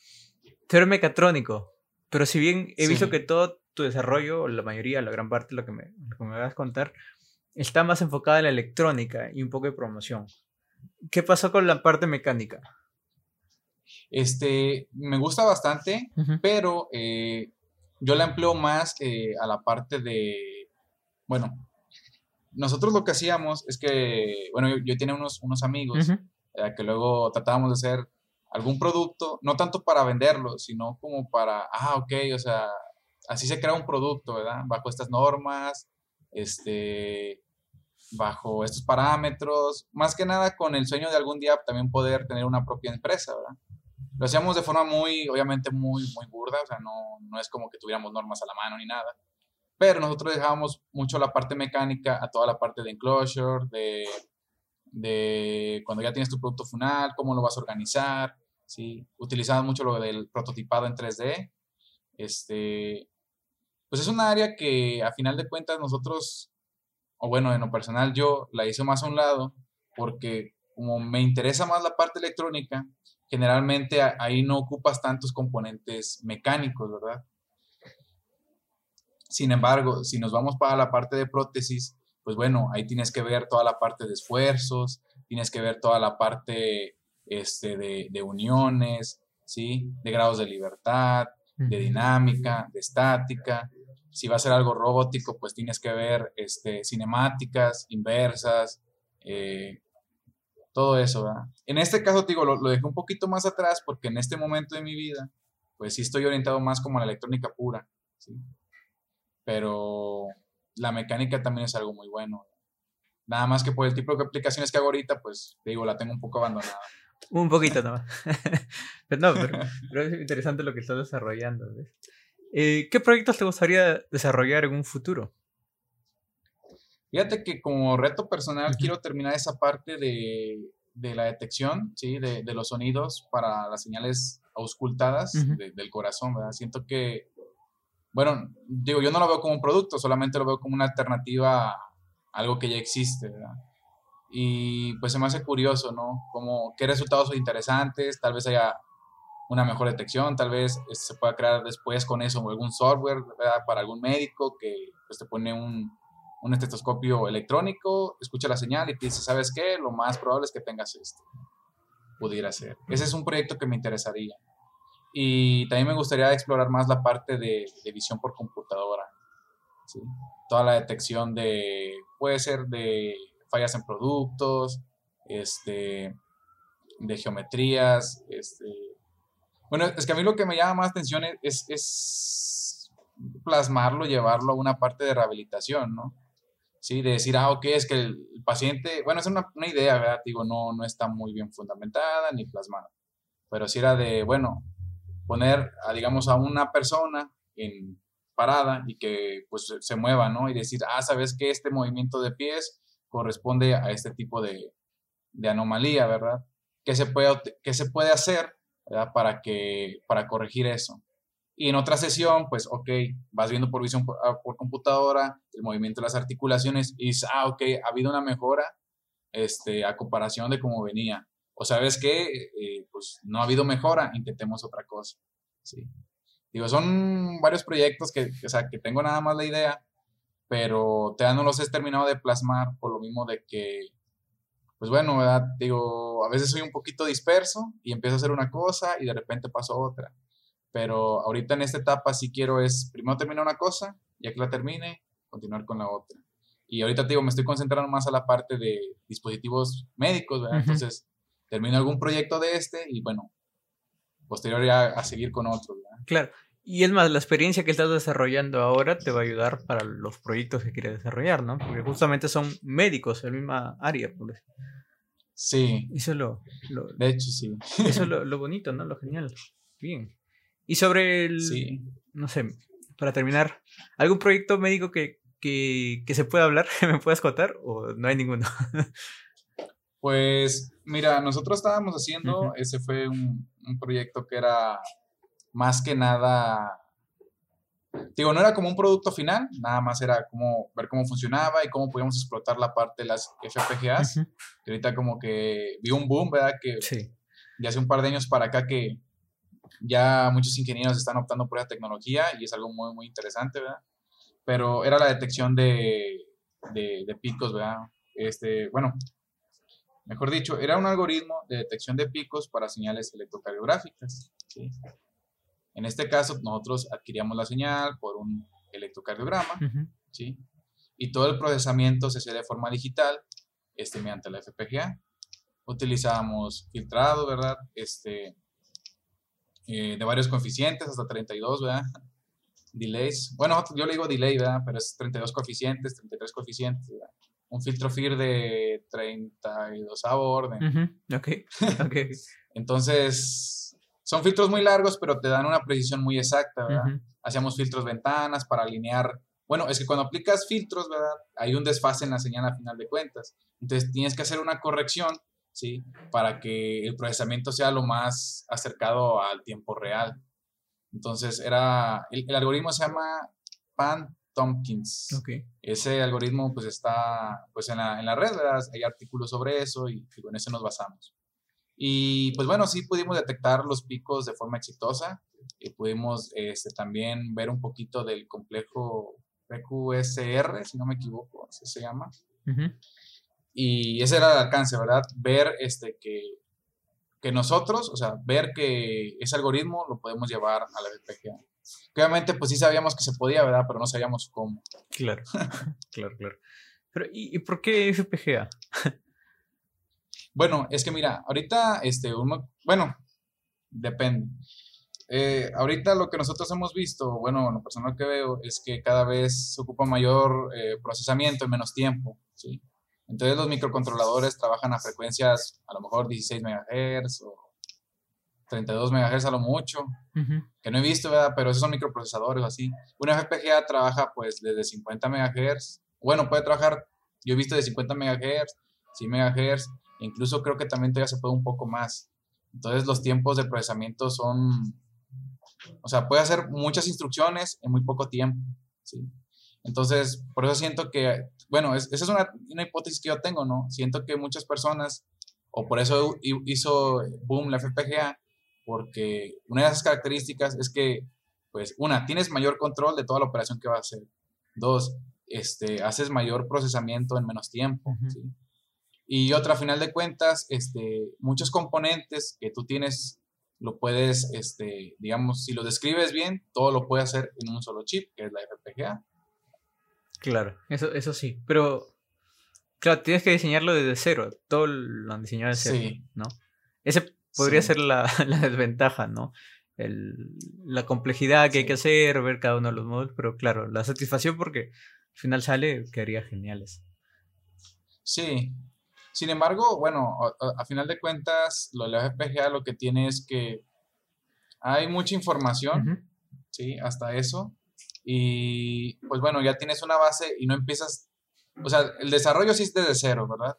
Tú eres mecatrónico, pero si bien he visto que todo tu desarrollo, la mayoría, la gran parte, lo que me, lo que me vas a contar, está más enfocada en la electrónica y un poco de promoción. ¿Qué pasó con la parte mecánica? Este, me gusta bastante, pero eh, yo la empleo más eh, a la parte de, bueno, nosotros lo que hacíamos es que, bueno, yo, tenía unos, unos amigos que luego tratábamos de hacer algún producto, no tanto para venderlo, sino como para, ah, ok, o sea, así se crea un producto, ¿verdad? Bajo estas normas, este, bajo estos parámetros, más que nada con el sueño de algún día también poder tener una propia empresa, ¿verdad? Lo hacíamos de forma muy, obviamente muy, muy burda, o sea, no, no es como que tuviéramos normas a la mano ni nada, pero nosotros dejábamos mucho la parte mecánica a toda la parte de enclosure, de, de cuando ya tienes tu producto final, cómo lo vas a organizar, ¿sí? Utilizamos mucho lo del prototipado en 3D, este, pues es un área que a final de cuentas nosotros, o bueno, en lo personal yo la hice más a un lado porque como me interesa más la parte electrónica, generalmente ahí no ocupas tantos componentes mecánicos, ¿verdad? Sin embargo, si nos vamos para la parte de prótesis, pues bueno, ahí tienes que ver toda la parte de esfuerzos, tienes que ver toda la parte este, de, de uniones, ¿sí? De grados de libertad, de dinámica, de estática, si va a ser algo robótico, pues tienes que ver este, cinemáticas, inversas, eh, todo eso, ¿verdad? En este caso, digo, lo, lo, dejé un poquito más atrás porque en este momento de mi vida, pues sí estoy orientado más como a la electrónica pura, ¿sí? Pero la mecánica también es algo muy bueno. Nada más que por el tipo de aplicaciones que hago ahorita, pues digo, la tengo un poco abandonada. Un poquito nomás. [laughs] pero no, pero, [laughs] pero, es interesante lo que estás desarrollando. ¿ves? Eh, ¿Qué proyectos te gustaría desarrollar en un futuro? Fíjate que como reto personal quiero terminar esa parte de, la detección, ¿sí? De, los sonidos para las señales auscultadas del corazón, ¿verdad? Siento que, bueno, digo, yo no lo veo como un producto, solamente lo veo como una alternativa a algo que ya existe, ¿verdad? Y pues se me hace curioso, ¿no? Como qué resultados son interesantes, tal vez haya una mejor detección, tal vez este, se pueda crear después con eso algún software para algún médico que pues, te pone un, un, estetoscopio electrónico, escucha la señal y te dice, ¿sabes qué? Lo más probable es que tengas esto. Pudiera ser. Ese es un proyecto que me interesaría. Y también me gustaría explorar más la parte de, de visión por computadora. ¿sí? Toda la detección de, puede ser de fallas en productos, este, de geometrías, este, bueno, es que a mí lo que me llama más atención es, es, plasmarlo, llevarlo a una parte de rehabilitación, ¿no? Sí, de decir, ah, ok, es que el paciente, bueno, es una, una idea, ¿verdad? Digo, no, no está muy bien fundamentada ni plasmada, pero si era de, bueno, poner, a, digamos, a una persona en parada y que pues se mueva, ¿no? Y decir, ah, sabes que este movimiento de pies corresponde a este tipo de, anomalía, ¿verdad? ¿Qué se puede, qué se puede hacer para, que, para corregir eso. Y en otra sesión, pues, ok, vas viendo por visión ah, por, computadora el movimiento de las articulaciones y dices, ah, ok, ha habido una mejora este, a comparación de cómo venía. O sabes que, eh, pues, no ha habido mejora, intentemos otra cosa. Sí. Digo, son varios proyectos que, o sea, que tengo nada más la idea, pero todavía no los he terminado de plasmar por lo mismo de que pues bueno, ¿verdad? Digo, a veces soy un poquito disperso y empiezo a hacer una cosa y de repente paso a otra. Pero ahorita en esta etapa sí quiero es, primero terminar una cosa, ya que la termine, continuar con la otra. Y ahorita digo, me estoy concentrando más a la parte de dispositivos médicos, ¿verdad? Entonces, termino algún proyecto de este y bueno, posterior ya a seguir con otro, ¿verdad? Claro. Y es más, la experiencia que estás desarrollando ahora te va a ayudar para los proyectos que quieres desarrollar, ¿no? Porque justamente son médicos en la misma área, por Sí. Eso es lo, De hecho, sí. Eso es [laughs] lo, bonito, ¿no? Lo genial. Bien. Y sobre el... Sí. No sé, para terminar, ¿algún proyecto médico que, que, que se pueda hablar, [laughs] que me puedas contar o no hay ninguno? pues, mira, nosotros estábamos haciendo, ese fue un, un proyecto que era más que nada, digo, no era como un producto final, nada más era como ver cómo funcionaba y cómo podíamos explotar la parte de las FPGAs. ahorita como que vi un boom, ¿verdad? Que sí. de hace un par de años para acá que ya muchos ingenieros están optando por esa tecnología y es algo muy, muy interesante, ¿verdad? Pero era la detección de, de, picos, ¿verdad? Este, bueno, mejor dicho, era un algoritmo de detección de picos para señales electrocardiográficas. En este caso, nosotros adquiríamos la señal por un electrocardiograma, ¿sí? Y todo el procesamiento se hacía de forma digital, este, mediante la FPGA. Utilizábamos filtrado, ¿verdad? Este, eh, de varios coeficientes, hasta 32, ¿verdad? Delays. Bueno, yo le digo delay, ¿verdad? Pero es 32 coeficientes, 33 coeficientes, ¿verdad? Un filtro FIR de 32 a orden. Ok, ok. [laughs] Entonces, son filtros muy largos, pero te dan una precisión muy exacta, ¿verdad? Hacíamos filtros ventanas para alinear. Bueno, es que cuando aplicas filtros, ¿verdad? Hay un desfase en la señal a final de cuentas. Entonces, tienes que hacer una corrección ¿sí? Para que el procesamiento sea lo más acercado al tiempo real. Entonces, era, el, algoritmo se llama Pan Tompkins. Ese algoritmo pues está pues en la, en la red, hay artículos sobre eso y, con eso nos basamos. Y pues bueno, sí pudimos detectar los picos de forma exitosa y pudimos este, también ver un poquito del complejo PQSR, si no me equivoco, así se llama. Y ese era el alcance, ¿verdad? Ver este, que, que nosotros, o sea, ver que ese algoritmo lo podemos llevar a la FPGA. Obviamente, pues sí sabíamos que se podía, ¿verdad? Pero no sabíamos cómo. Claro, [laughs] claro, claro. Pero, ¿y, por qué FPGA? Bueno, es que mira, ahorita, este, uno, bueno, depende. Eh, ahorita lo que nosotros hemos visto, bueno, lo personal que veo, es que cada vez se ocupa mayor eh, procesamiento en menos tiempo, ¿sí? Entonces los microcontroladores trabajan a frecuencias a lo mejor 16 MHz o 32 MHz a lo mucho, que no he visto, ¿verdad? Pero esos son microprocesadores así. Una FPGA trabaja pues desde 50 MHz. Bueno, puede trabajar, yo he visto de 50 MHz, 100 MHz, incluso creo que también todavía se puede un poco más. Entonces los tiempos de procesamiento son, o sea, puede hacer muchas instrucciones en muy poco tiempo, ¿sí? Entonces, por eso siento que, bueno, esa es una, una, hipótesis que yo tengo, ¿no? Siento que muchas personas, o por eso hizo boom la FPGA, porque una de esas características es que, pues, una, tienes mayor control de toda la operación que va a hacer. Dos, este, haces mayor procesamiento en menos tiempo, ¿sí? Y otra, a final de cuentas, este, muchos componentes que tú tienes, lo puedes, este, digamos, si lo describes bien, todo lo puede hacer en un solo chip, que es la FPGA. Claro, eso, eso sí. Pero, claro, tienes que diseñarlo desde cero. Todo lo han diseñado desde cero, ¿no? Ese podría ser [laughs] la, desventaja, ¿no? la complejidad que hay que hacer, ver cada uno de los modos, pero claro, la satisfacción porque al final sale quedaría geniales. Sí. Sin embargo, bueno, a, final de cuentas, lo de la FPGA lo que tiene es que hay mucha información, ¿sí? Hasta eso. Y pues bueno, ya tienes una base y no empiezas, o sea, el desarrollo sí es desde cero, ¿verdad?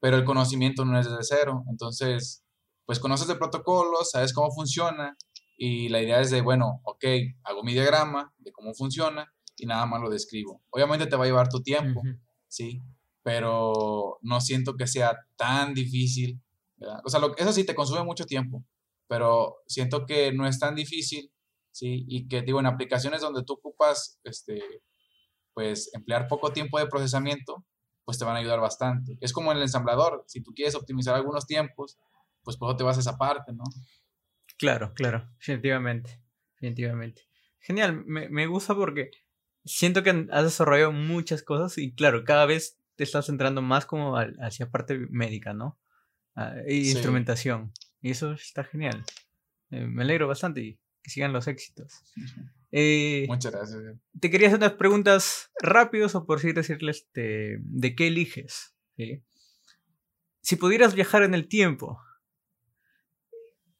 Pero el conocimiento no es desde cero. Entonces, pues conoces el protocolo, sabes cómo funciona y la idea es de, bueno, ok, hago mi diagrama de cómo funciona y nada más lo describo. Obviamente te va a llevar tu tiempo, ¿sí? Pero no siento que sea tan difícil, ¿verdad? O sea, eso sí te consume mucho tiempo, pero siento que no es tan difícil ¿sí? Y que, digo, en aplicaciones donde tú ocupas, este, pues, emplear poco tiempo de procesamiento, pues te van a ayudar bastante. Es como en el ensamblador, si tú quieres optimizar algunos tiempos, pues por te vas a esa parte, ¿no? Claro, claro, definitivamente, definitivamente. Genial, me, me gusta porque siento que has desarrollado muchas cosas y claro, cada vez te estás centrando más como hacia parte médica, ¿no? Y instrumentación. Y eso está genial. Eh, me alegro bastante y sigan los éxitos. Eh, Muchas gracias. Te quería hacer unas preguntas rápidas o por así decirles de, de qué eliges. Si pudieras viajar en el tiempo,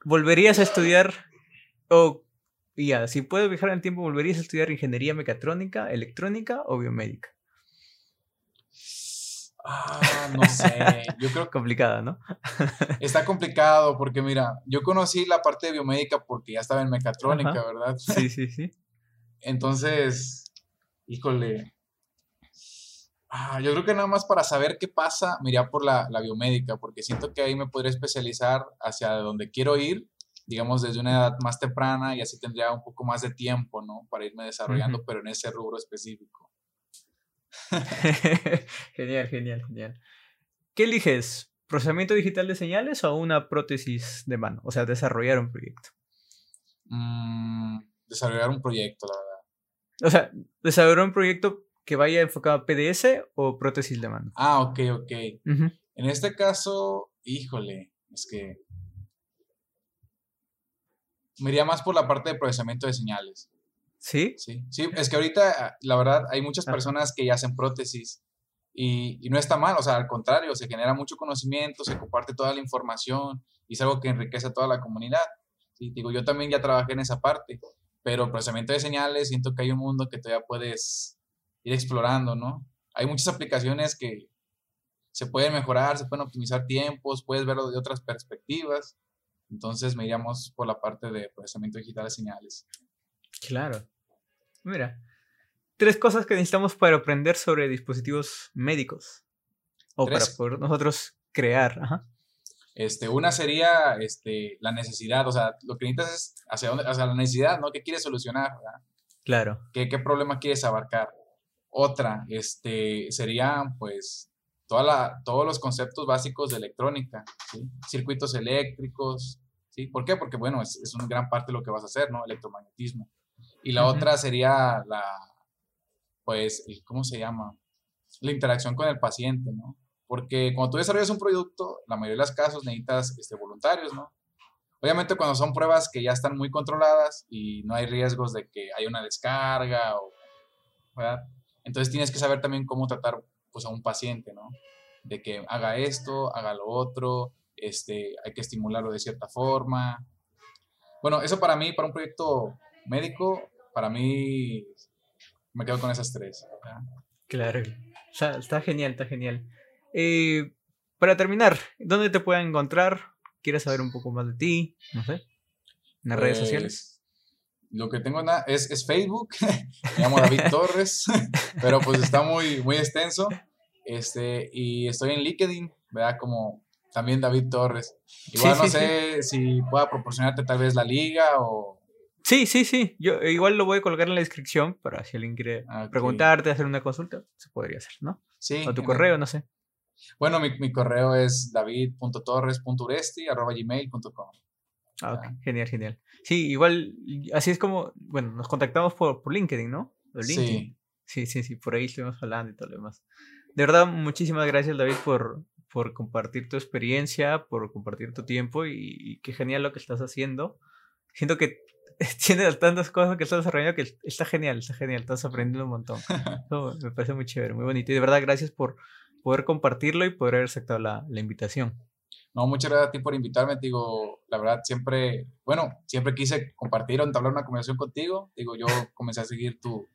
¿volverías a estudiar o ya, si puedes viajar en el tiempo, ¿volverías a estudiar ingeniería mecatrónica, electrónica o biomédica? Ah, no sé. [laughs] Yo creo complicada, ¿no? está [laughs] complicado porque mira, yo conocí la parte de biomédica porque ya estaba en mecatrónica, ¿verdad? Sí, sí, sí. Entonces, híjole. Ah, yo creo que nada más para saber qué pasa, me iría por la, la biomédica, porque siento que ahí me podría especializar hacia donde quiero ir, digamos, desde una edad más temprana y así tendría un poco más de tiempo, ¿no? Para irme desarrollando, pero en ese rubro específico. [laughs] genial, genial, genial. ¿Qué eliges? ¿Procesamiento digital de señales o una prótesis de mano? O sea, desarrollar un proyecto. Mm, desarrollar un proyecto, la verdad. O sea, desarrollar un proyecto que vaya enfocado a PDS o prótesis de mano. Ah, ok, ok. En este caso, híjole, es que me iría más por la parte de procesamiento de señales. ¿Sí? Sí, sí, es que ahorita, la verdad, hay muchas personas que ya hacen prótesis y, y, no está mal, o sea, al contrario, se genera mucho conocimiento, se comparte toda la información y es algo que enriquece a toda la comunidad. Sí, digo, yo también ya trabajé en esa parte, pero procesamiento de señales, siento que hay un mundo que todavía puedes ir explorando, ¿no? Hay muchas aplicaciones que se pueden mejorar, se pueden optimizar tiempos, puedes verlo de otras perspectivas. Entonces me iríamos por la parte de procesamiento digital de señales. Claro. Mira, tres cosas que necesitamos para aprender sobre dispositivos médicos. O para poder nosotros crear. Este, una sería este, la necesidad, o sea, lo que necesitas es hacia, dónde, hacia la necesidad, ¿no? ¿Qué quieres solucionar? Claro. ¿Qué, ¿Qué, problema quieres abarcar? Otra este, sería, pues, toda la, todos los conceptos básicos de electrónica, circuitos eléctricos, ¿sí? ¿Por qué? Porque, bueno, es, es, una gran parte de lo que vas a hacer, ¿no? Electromagnetismo. Y la otra sería la, pues, ¿cómo se llama? La interacción con el paciente, ¿no? Porque cuando tú desarrollas un producto, la mayoría de los casos necesitas este, voluntarios, ¿no? Obviamente cuando son pruebas que ya están muy controladas y no hay riesgos de que haya una descarga o, ¿verdad? Entonces tienes que saber también cómo tratar pues a un paciente, ¿no? De que haga esto, haga lo otro, este, hay que estimularlo de cierta forma. Bueno, eso para mí, para un proyecto médico, para mí me quedo con esas tres. Claro, está genial, está genial. Eh, para terminar, ¿dónde te pueden encontrar? ¿Quieres saber un poco más de ti? No sé. ¿En las redes sociales? Pues, lo que tengo es, es Facebook, [laughs] me llamo David [laughs] Torres, [laughs] pero pues está muy, muy extenso. Este, y estoy en LinkedIn, ¿verdad? Como también David Torres. Igual no sé si pueda proporcionarte tal vez la liga o Sí, sí, sí. Yo igual lo voy a colgar en la descripción para si alguien quiere preguntarte, hacer una consulta, se podría hacer, ¿no? Sí. O tu correo, no sé. Bueno, mi, mi correo es david.torres.uresti.gmail.com. Ah, ok. Genial, genial. Sí, igual, así es como, bueno, nos contactamos por, por LinkedIn, ¿no? Sí. Sí, sí, sí, por ahí estuvimos hablando y todo lo demás. De verdad, muchísimas gracias, David, por, por compartir tu experiencia, por compartir tu tiempo y, y qué genial lo que estás haciendo. Siento que [laughs] tiene tantas cosas que estás desarrollando que está genial, está genial, estás aprendiendo un montón. [laughs] me parece muy chévere, muy bonito. Y de verdad, gracias por poder compartirlo y poder haber aceptado la, la invitación. No, muchas gracias a ti por invitarme. Digo, la verdad, siempre, bueno, siempre quise compartir o entablar una conversación contigo. Digo, yo comencé a seguir tu,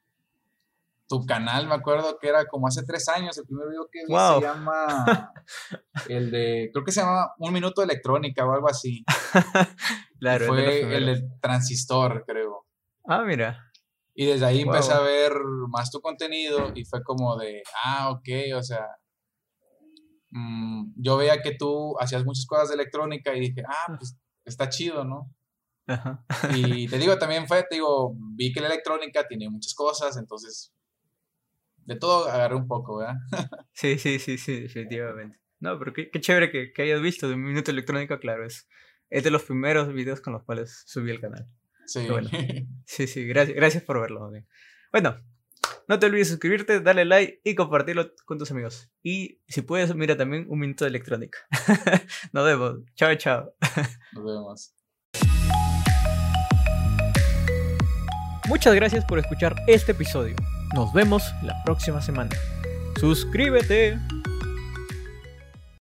tu canal, me acuerdo que era como hace tres años, el primer video que vi se llama, [laughs] el de, creo que se llama Un Minuto de Electrónica o algo así. [laughs] claro. fue el de Transistor, creo. Ah, mira. Y desde ahí empecé a ver más tu contenido y fue como de, ah, ok, o sea, mm, yo veía que tú hacías muchas cosas de electrónica y dije, ah, pues está chido, ¿no? Ajá. Y te digo, también fue, te digo, vi que la electrónica tiene muchas cosas, entonces de todo agarré un poco, ¿verdad? [laughs] sí, sí, sí, sí, definitivamente. No, pero qué, chévere que, que, hayas visto de un minuto electrónico, claro, es, es de los primeros videos con los cuales subí el canal. Sí. [laughs] sí, sí, gracias, gracias por verlo. Bueno, no te olvides suscribirte, darle like y compartirlo con tus amigos. Y si puedes, mira también un minuto de electrónica. [laughs] Nos vemos. Chao, chao. Nos vemos. Muchas gracias por escuchar este episodio. Nos vemos la próxima semana. Suscríbete.